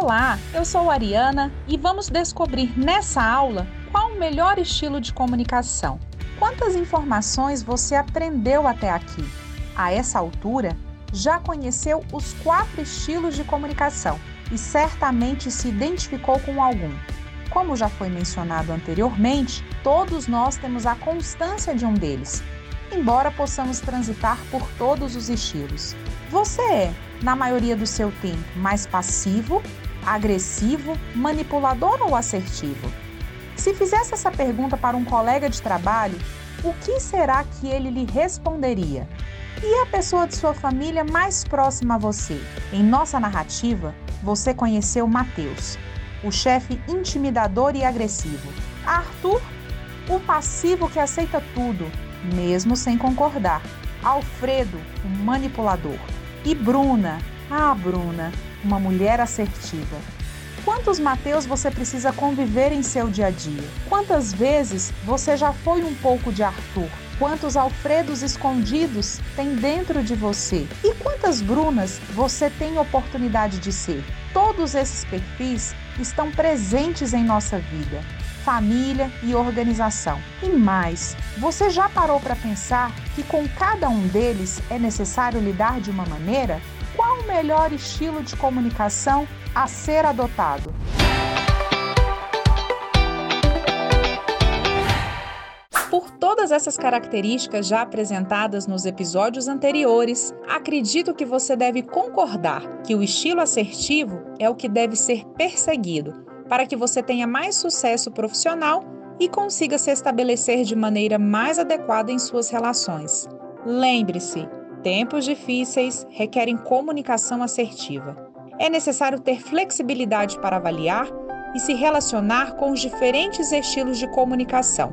Olá, eu sou Ariana e vamos descobrir nessa aula qual o melhor estilo de comunicação. Quantas informações você aprendeu até aqui? A essa altura, já conheceu os quatro estilos de comunicação e certamente se identificou com algum. Como já foi mencionado anteriormente, todos nós temos a constância de um deles, embora possamos transitar por todos os estilos. Você é, na maioria do seu tempo, mais passivo, agressivo, manipulador ou assertivo? Se fizesse essa pergunta para um colega de trabalho, o que será que ele lhe responderia? E a pessoa de sua família mais próxima a você? Em nossa narrativa, você conheceu Mateus, o chefe intimidador e agressivo. Arthur, o passivo que aceita tudo, mesmo sem concordar. Alfredo, o manipulador. E Bruna, ah, Bruna, uma mulher assertiva. Quantos Mateus você precisa conviver em seu dia a dia? Quantas vezes você já foi um pouco de Arthur? Quantos Alfredos escondidos tem dentro de você? E quantas Brunas você tem oportunidade de ser? Todos esses perfis estão presentes em nossa vida, família e organização. E mais, você já parou para pensar que com cada um deles é necessário lidar de uma maneira? Melhor estilo de comunicação a ser adotado? Por todas essas características já apresentadas nos episódios anteriores, acredito que você deve concordar que o estilo assertivo é o que deve ser perseguido para que você tenha mais sucesso profissional e consiga se estabelecer de maneira mais adequada em suas relações. Lembre-se, tempos difíceis requerem comunicação assertiva. É necessário ter flexibilidade para avaliar e se relacionar com os diferentes estilos de comunicação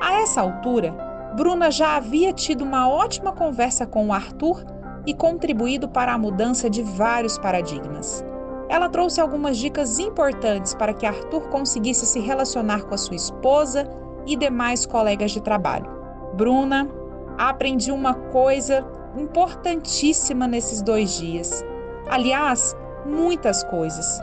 a essa altura, Bruna já havia tido uma ótima conversa com o Arthur e contribuído para a mudança de vários paradigmas. Ela trouxe algumas dicas importantes para que Arthur conseguisse se relacionar com a sua esposa e demais colegas de trabalho. Bruna, aprendi uma coisa importantíssima nesses dois dias. Aliás, muitas coisas.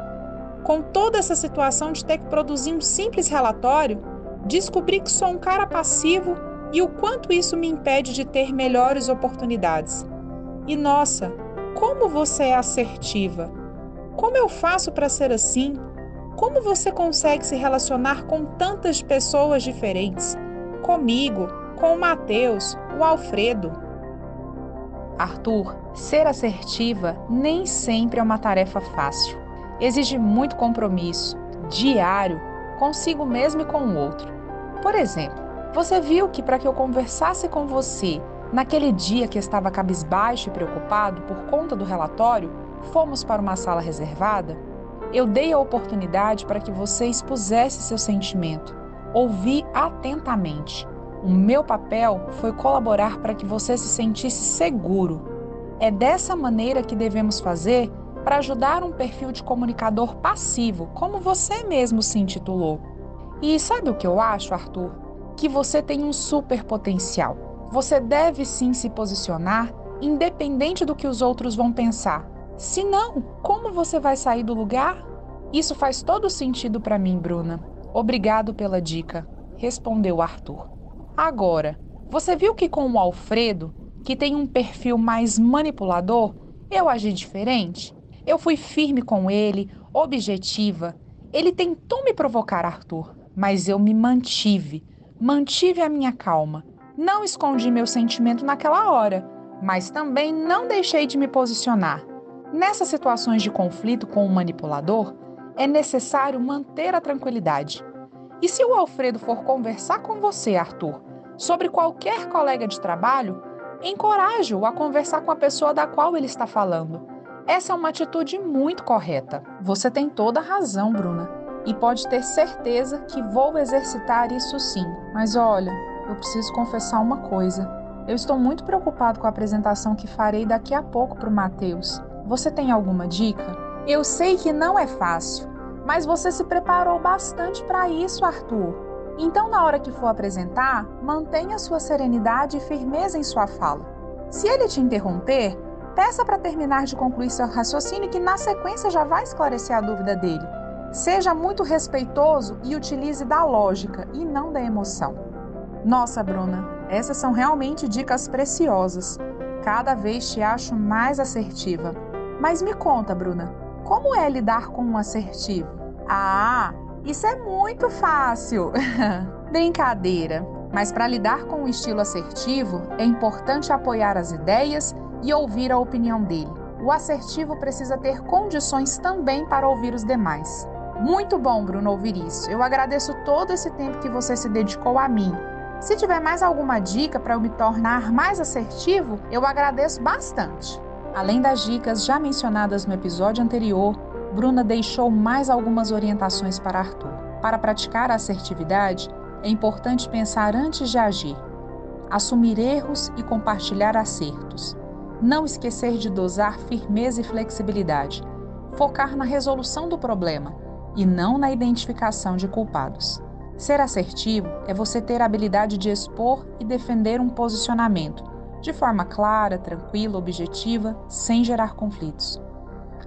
Com toda essa situação de ter que produzir um simples relatório, descobri que sou um cara passivo e o quanto isso me impede de ter melhores oportunidades. E nossa, como você é assertiva! Como eu faço para ser assim? Como você consegue se relacionar com tantas pessoas diferentes? Comigo, com o Mateus, o Alfredo. Arthur, ser assertiva nem sempre é uma tarefa fácil. Exige muito compromisso, diário, consigo mesmo e com o outro. Por exemplo, você viu que para que eu conversasse com você naquele dia que estava cabisbaixo e preocupado por conta do relatório, fomos para uma sala reservada? Eu dei a oportunidade para que você expusesse seu sentimento. Ouvi atentamente. O meu papel foi colaborar para que você se sentisse seguro. É dessa maneira que devemos fazer para ajudar um perfil de comunicador passivo, como você mesmo se intitulou. E sabe o que eu acho, Arthur? Que você tem um super potencial. Você deve sim se posicionar, independente do que os outros vão pensar. Se não, como você vai sair do lugar? Isso faz todo sentido para mim, Bruna. Obrigado pela dica, respondeu Arthur. Agora, você viu que com o Alfredo, que tem um perfil mais manipulador, eu agi diferente? Eu fui firme com ele, objetiva. Ele tentou me provocar, Arthur, mas eu me mantive, mantive a minha calma. Não escondi meu sentimento naquela hora, mas também não deixei de me posicionar. Nessas situações de conflito com o manipulador, é necessário manter a tranquilidade. E se o Alfredo for conversar com você, Arthur, sobre qualquer colega de trabalho, encoraje-o a conversar com a pessoa da qual ele está falando. Essa é uma atitude muito correta. Você tem toda a razão, Bruna e pode ter certeza que vou exercitar isso sim. Mas olha, eu preciso confessar uma coisa. Eu estou muito preocupado com a apresentação que farei daqui a pouco para o Matheus. Você tem alguma dica? Eu sei que não é fácil, mas você se preparou bastante para isso, Arthur. Então, na hora que for apresentar, mantenha sua serenidade e firmeza em sua fala. Se ele te interromper, Peça para terminar de concluir seu raciocínio que na sequência já vai esclarecer a dúvida dele. Seja muito respeitoso e utilize da lógica e não da emoção. Nossa, Bruna, essas são realmente dicas preciosas. Cada vez te acho mais assertiva. Mas me conta, Bruna, como é lidar com um assertivo? Ah, isso é muito fácil. Brincadeira. Mas para lidar com um estilo assertivo, é importante apoiar as ideias e ouvir a opinião dele. O assertivo precisa ter condições também para ouvir os demais. Muito bom, Bruno, ouvir isso. Eu agradeço todo esse tempo que você se dedicou a mim. Se tiver mais alguma dica para eu me tornar mais assertivo, eu agradeço bastante. Além das dicas já mencionadas no episódio anterior, Bruna deixou mais algumas orientações para Arthur. Para praticar a assertividade, é importante pensar antes de agir, assumir erros e compartilhar acertos. Não esquecer de dosar firmeza e flexibilidade, focar na resolução do problema e não na identificação de culpados. Ser assertivo é você ter a habilidade de expor e defender um posicionamento de forma clara, tranquila, objetiva, sem gerar conflitos.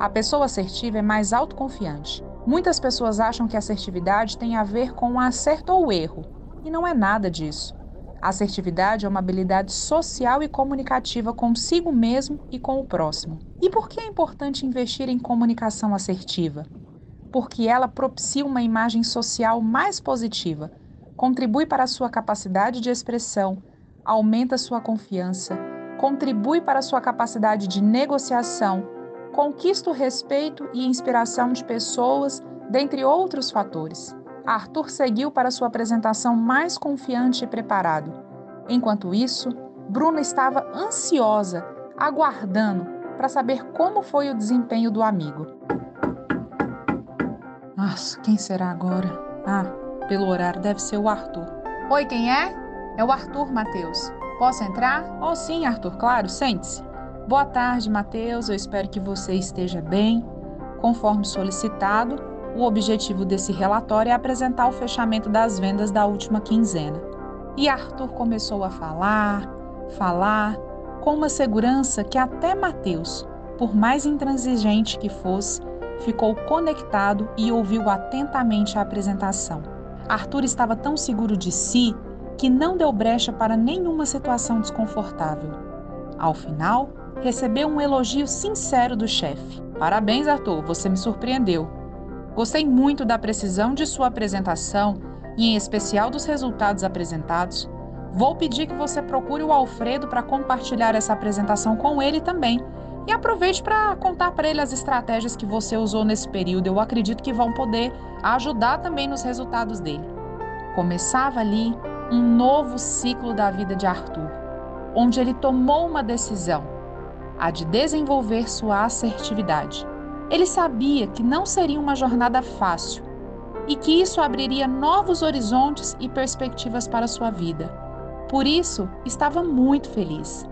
A pessoa assertiva é mais autoconfiante. Muitas pessoas acham que assertividade tem a ver com o acerto ou o erro, e não é nada disso. Assertividade é uma habilidade social e comunicativa consigo mesmo e com o próximo. E por que é importante investir em comunicação assertiva? porque ela propicia uma imagem social mais positiva, contribui para a sua capacidade de expressão, aumenta sua confiança, contribui para a sua capacidade de negociação, conquista o respeito e inspiração de pessoas, dentre outros fatores. Arthur seguiu para sua apresentação mais confiante e preparado. Enquanto isso, Bruna estava ansiosa, aguardando para saber como foi o desempenho do amigo. Nossa, quem será agora? Ah, pelo horário deve ser o Arthur. Oi, quem é? É o Arthur, Matheus. Posso entrar? Oh, sim, Arthur, claro, sente-se. Boa tarde, Matheus. Eu espero que você esteja bem. Conforme solicitado, o objetivo desse relatório é apresentar o fechamento das vendas da última quinzena. E Arthur começou a falar, falar, com uma segurança que até Mateus, por mais intransigente que fosse, ficou conectado e ouviu atentamente a apresentação. Arthur estava tão seguro de si que não deu brecha para nenhuma situação desconfortável. Ao final, recebeu um elogio sincero do chefe. Parabéns, Arthur, você me surpreendeu. Gostei muito da precisão de sua apresentação e, em especial, dos resultados apresentados. Vou pedir que você procure o Alfredo para compartilhar essa apresentação com ele também e aproveite para contar para ele as estratégias que você usou nesse período. Eu acredito que vão poder ajudar também nos resultados dele. Começava ali um novo ciclo da vida de Arthur, onde ele tomou uma decisão, a de desenvolver sua assertividade. Ele sabia que não seria uma jornada fácil e que isso abriria novos horizontes e perspectivas para sua vida. Por isso, estava muito feliz.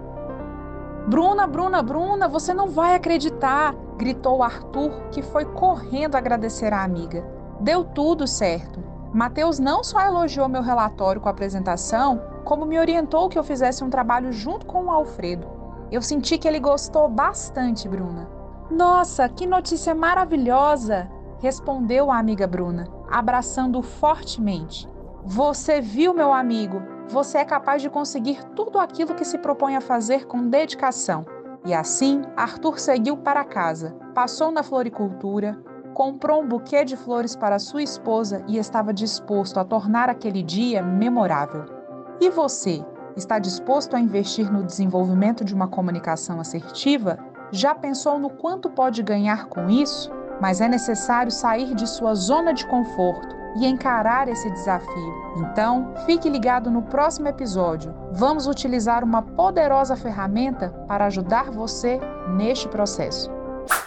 Bruna, Bruna, Bruna, você não vai acreditar! gritou Arthur, que foi correndo agradecer a amiga. Deu tudo certo. Mateus não só elogiou meu relatório com a apresentação, como me orientou que eu fizesse um trabalho junto com o Alfredo. Eu senti que ele gostou bastante, Bruna. Nossa, que notícia maravilhosa! respondeu a amiga Bruna, abraçando-o fortemente. Você viu, meu amigo? você é capaz de conseguir tudo aquilo que se propõe a fazer com dedicação. E assim, Arthur seguiu para casa, passou na floricultura, comprou um buquê de flores para sua esposa e estava disposto a tornar aquele dia memorável. E você, está disposto a investir no desenvolvimento de uma comunicação assertiva? Já pensou no quanto pode ganhar com isso? Mas é necessário sair de sua zona de conforto e encarar esse desafio. Então, fique ligado no próximo episódio. Vamos utilizar uma poderosa ferramenta para ajudar você neste processo.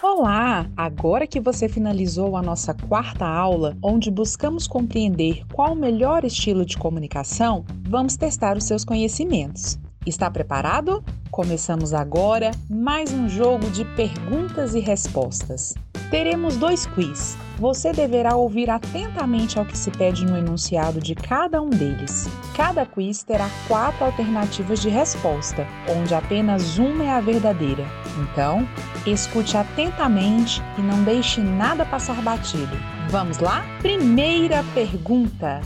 Olá! Agora que você finalizou a nossa quarta aula, onde buscamos compreender qual o melhor estilo de comunicação, vamos testar os seus conhecimentos. Está preparado? Começamos agora mais um jogo de perguntas e respostas. Teremos dois quiz você deverá ouvir atentamente ao que se pede no enunciado de cada um deles. Cada quiz terá quatro alternativas de resposta, onde apenas uma é a verdadeira. Então, escute atentamente e não deixe nada passar batido. Vamos lá? Primeira pergunta.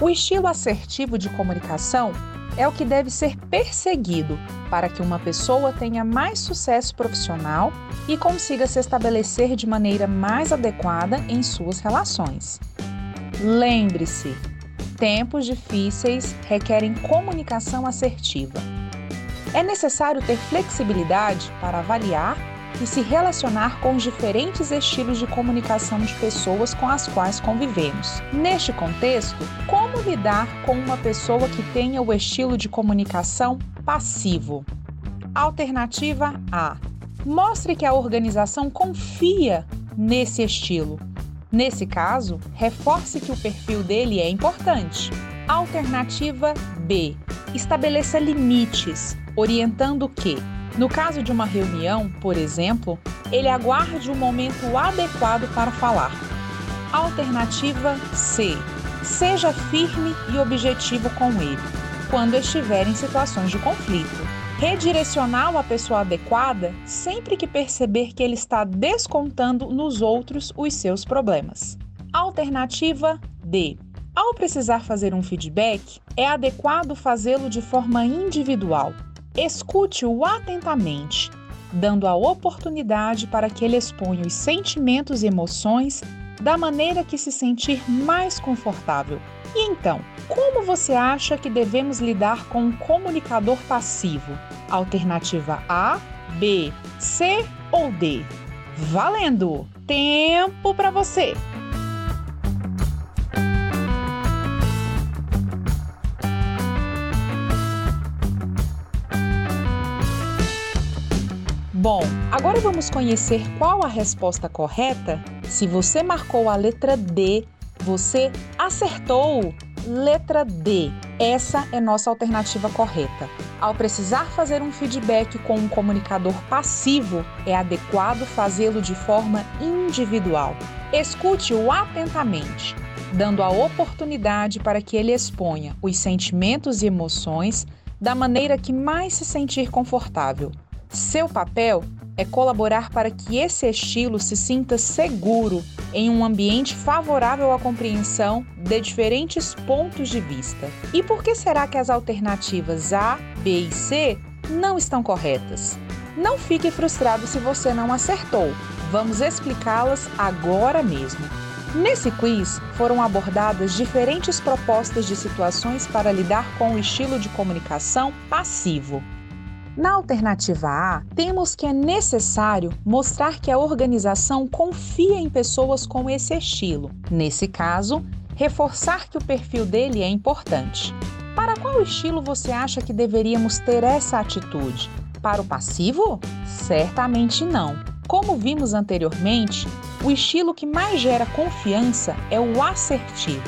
O estilo assertivo de comunicação é o que deve ser perseguido para que uma pessoa tenha mais sucesso profissional e consiga se estabelecer de maneira mais adequada em suas relações. Lembre-se, tempos difíceis requerem comunicação assertiva. É necessário ter flexibilidade para avaliar e se relacionar com os diferentes estilos de comunicação de pessoas com as quais convivemos. Neste contexto, como lidar com uma pessoa que tenha o estilo de comunicação passivo? Alternativa A: mostre que a organização confia nesse estilo. Nesse caso, reforce que o perfil dele é importante. Alternativa B: estabeleça limites, orientando que no caso de uma reunião, por exemplo, ele aguarde o momento adequado para falar. Alternativa C. Seja firme e objetivo com ele, quando estiver em situações de conflito. Redirecioná-lo à pessoa adequada sempre que perceber que ele está descontando nos outros os seus problemas. Alternativa D. Ao precisar fazer um feedback, é adequado fazê-lo de forma individual, Escute-o atentamente, dando a oportunidade para que ele exponha os sentimentos e emoções da maneira que se sentir mais confortável. E então, como você acha que devemos lidar com um comunicador passivo? Alternativa A, B, C ou D? Valendo! Tempo para você! Bom, agora vamos conhecer qual a resposta correta. Se você marcou a letra D, você acertou. Letra D. Essa é nossa alternativa correta. Ao precisar fazer um feedback com um comunicador passivo, é adequado fazê-lo de forma individual. Escute-o atentamente, dando a oportunidade para que ele exponha os sentimentos e emoções da maneira que mais se sentir confortável. Seu papel é colaborar para que esse estilo se sinta seguro em um ambiente favorável à compreensão de diferentes pontos de vista. E por que será que as alternativas A, B e C não estão corretas? Não fique frustrado se você não acertou. Vamos explicá-las agora mesmo. Nesse quiz foram abordadas diferentes propostas de situações para lidar com o estilo de comunicação passivo. Na alternativa A, temos que é necessário mostrar que a organização confia em pessoas com esse estilo. Nesse caso, reforçar que o perfil dele é importante. Para qual estilo você acha que deveríamos ter essa atitude? Para o passivo? Certamente não. Como vimos anteriormente, o estilo que mais gera confiança é o assertivo.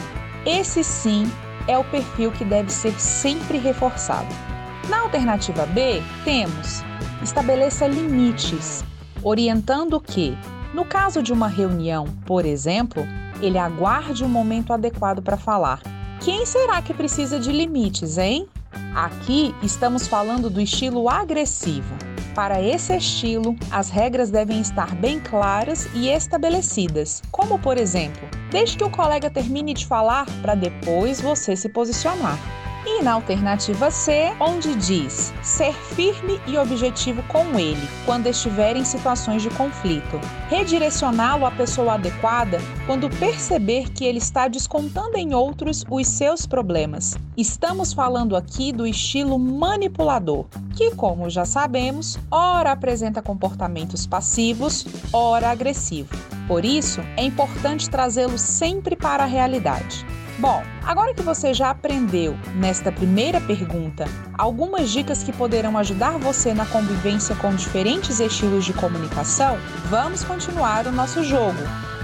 Esse sim é o perfil que deve ser sempre reforçado. Na alternativa B, temos estabeleça limites, orientando que, no caso de uma reunião, por exemplo, ele aguarde o um momento adequado para falar. Quem será que precisa de limites, hein? Aqui estamos falando do estilo agressivo. Para esse estilo, as regras devem estar bem claras e estabelecidas, como por exemplo, deixe que o colega termine de falar para depois você se posicionar. E na alternativa C, onde diz ser firme e objetivo com ele quando estiver em situações de conflito. Redirecioná-lo à pessoa adequada quando perceber que ele está descontando em outros os seus problemas. Estamos falando aqui do estilo manipulador, que, como já sabemos, ora apresenta comportamentos passivos, ora agressivo. Por isso, é importante trazê-lo sempre para a realidade. Bom, agora que você já aprendeu nesta primeira pergunta algumas dicas que poderão ajudar você na convivência com diferentes estilos de comunicação, vamos continuar o nosso jogo.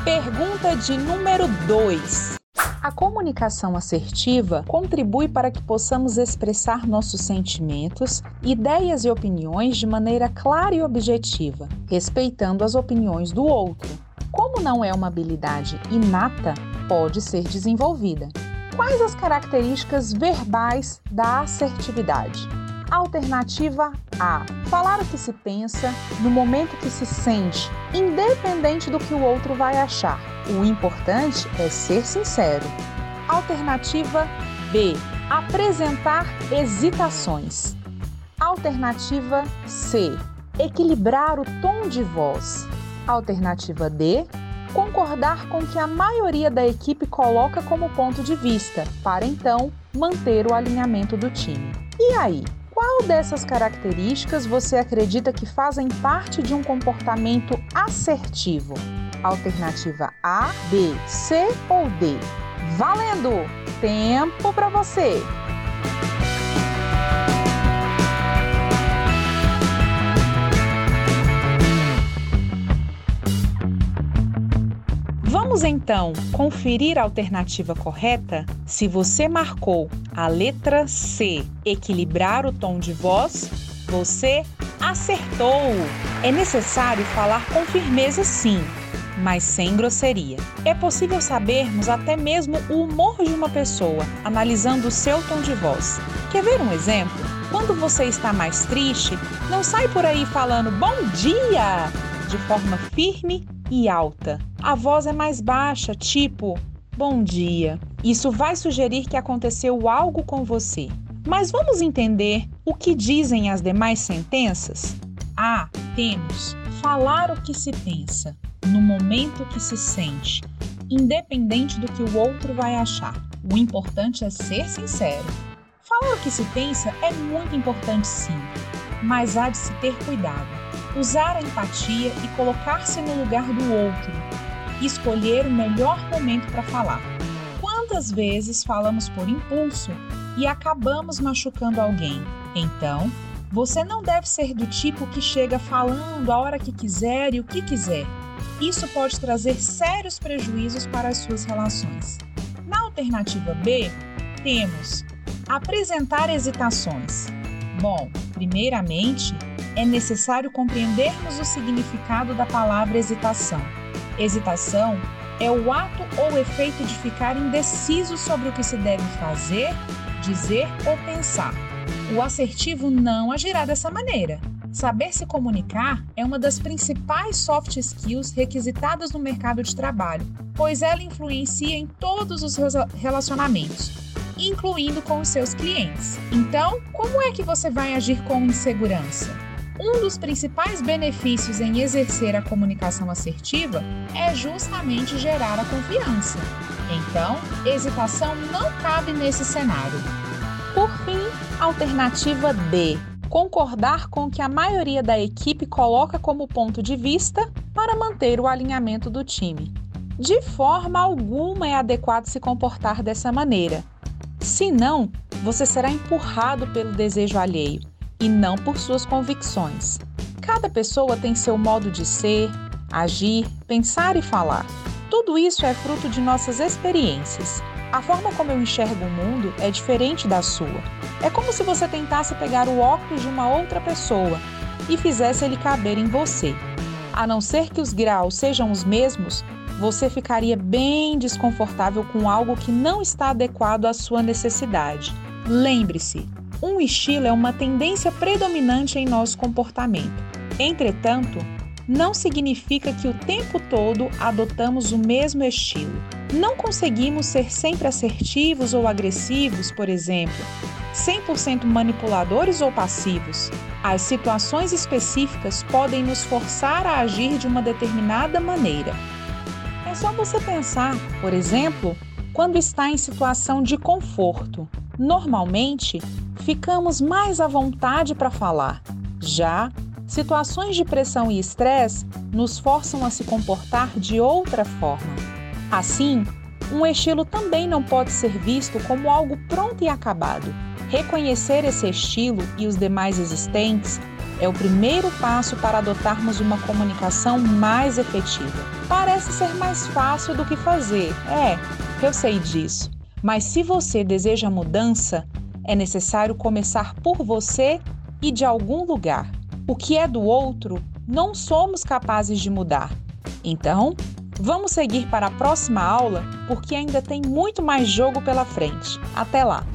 Pergunta de número 2. A comunicação assertiva contribui para que possamos expressar nossos sentimentos, ideias e opiniões de maneira clara e objetiva, respeitando as opiniões do outro. Como não é uma habilidade inata, pode ser desenvolvida. Quais as características verbais da assertividade? Alternativa A: falar o que se pensa no momento que se sente, independente do que o outro vai achar. O importante é ser sincero. Alternativa B: apresentar hesitações. Alternativa C: equilibrar o tom de voz. Alternativa D: concordar com o que a maioria da equipe coloca como ponto de vista, para então manter o alinhamento do time. E aí? Qual dessas características você acredita que fazem parte de um comportamento assertivo? Alternativa A, B, C ou D? Valendo! Tempo para você! Vamos então conferir a alternativa correta? Se você marcou a letra C, equilibrar o tom de voz, você acertou! É necessário falar com firmeza, sim, mas sem grosseria. É possível sabermos até mesmo o humor de uma pessoa analisando o seu tom de voz. Quer ver um exemplo? Quando você está mais triste, não sai por aí falando bom dia de forma firme e alta. A voz é mais baixa, tipo bom dia. Isso vai sugerir que aconteceu algo com você. Mas vamos entender o que dizem as demais sentenças? A. Temos falar o que se pensa, no momento que se sente, independente do que o outro vai achar. O importante é ser sincero. Falar o que se pensa é muito importante sim, mas há de se ter cuidado usar a empatia e colocar-se no lugar do outro, escolher o melhor momento para falar. Quantas vezes falamos por impulso e acabamos machucando alguém? Então, você não deve ser do tipo que chega falando a hora que quiser e o que quiser. Isso pode trazer sérios prejuízos para as suas relações. Na alternativa B, temos apresentar hesitações. Bom, primeiramente, é necessário compreendermos o significado da palavra hesitação. Hesitação é o ato ou efeito de ficar indeciso sobre o que se deve fazer, dizer ou pensar. O assertivo não agirá dessa maneira. Saber se comunicar é uma das principais soft skills requisitadas no mercado de trabalho, pois ela influencia em todos os relacionamentos, incluindo com os seus clientes. Então, como é que você vai agir com insegurança? Um dos principais benefícios em exercer a comunicação assertiva é justamente gerar a confiança. Então, hesitação não cabe nesse cenário. Por fim, alternativa D. Concordar com o que a maioria da equipe coloca como ponto de vista para manter o alinhamento do time. De forma alguma é adequado se comportar dessa maneira. Se não, você será empurrado pelo desejo alheio e não por suas convicções. Cada pessoa tem seu modo de ser, agir, pensar e falar. Tudo isso é fruto de nossas experiências. A forma como eu enxergo o mundo é diferente da sua. É como se você tentasse pegar o óculos de uma outra pessoa e fizesse ele caber em você. A não ser que os graus sejam os mesmos, você ficaria bem desconfortável com algo que não está adequado à sua necessidade. Lembre-se, um estilo é uma tendência predominante em nosso comportamento. Entretanto, não significa que o tempo todo adotamos o mesmo estilo. Não conseguimos ser sempre assertivos ou agressivos, por exemplo, 100% manipuladores ou passivos. As situações específicas podem nos forçar a agir de uma determinada maneira. É só você pensar, por exemplo, quando está em situação de conforto. Normalmente, ficamos mais à vontade para falar. Já situações de pressão e estresse nos forçam a se comportar de outra forma. Assim, um estilo também não pode ser visto como algo pronto e acabado. Reconhecer esse estilo e os demais existentes é o primeiro passo para adotarmos uma comunicação mais efetiva. Parece ser mais fácil do que fazer, é, eu sei disso. Mas se você deseja mudança, é necessário começar por você e de algum lugar. O que é do outro, não somos capazes de mudar. Então, Vamos seguir para a próxima aula porque ainda tem muito mais jogo pela frente. Até lá!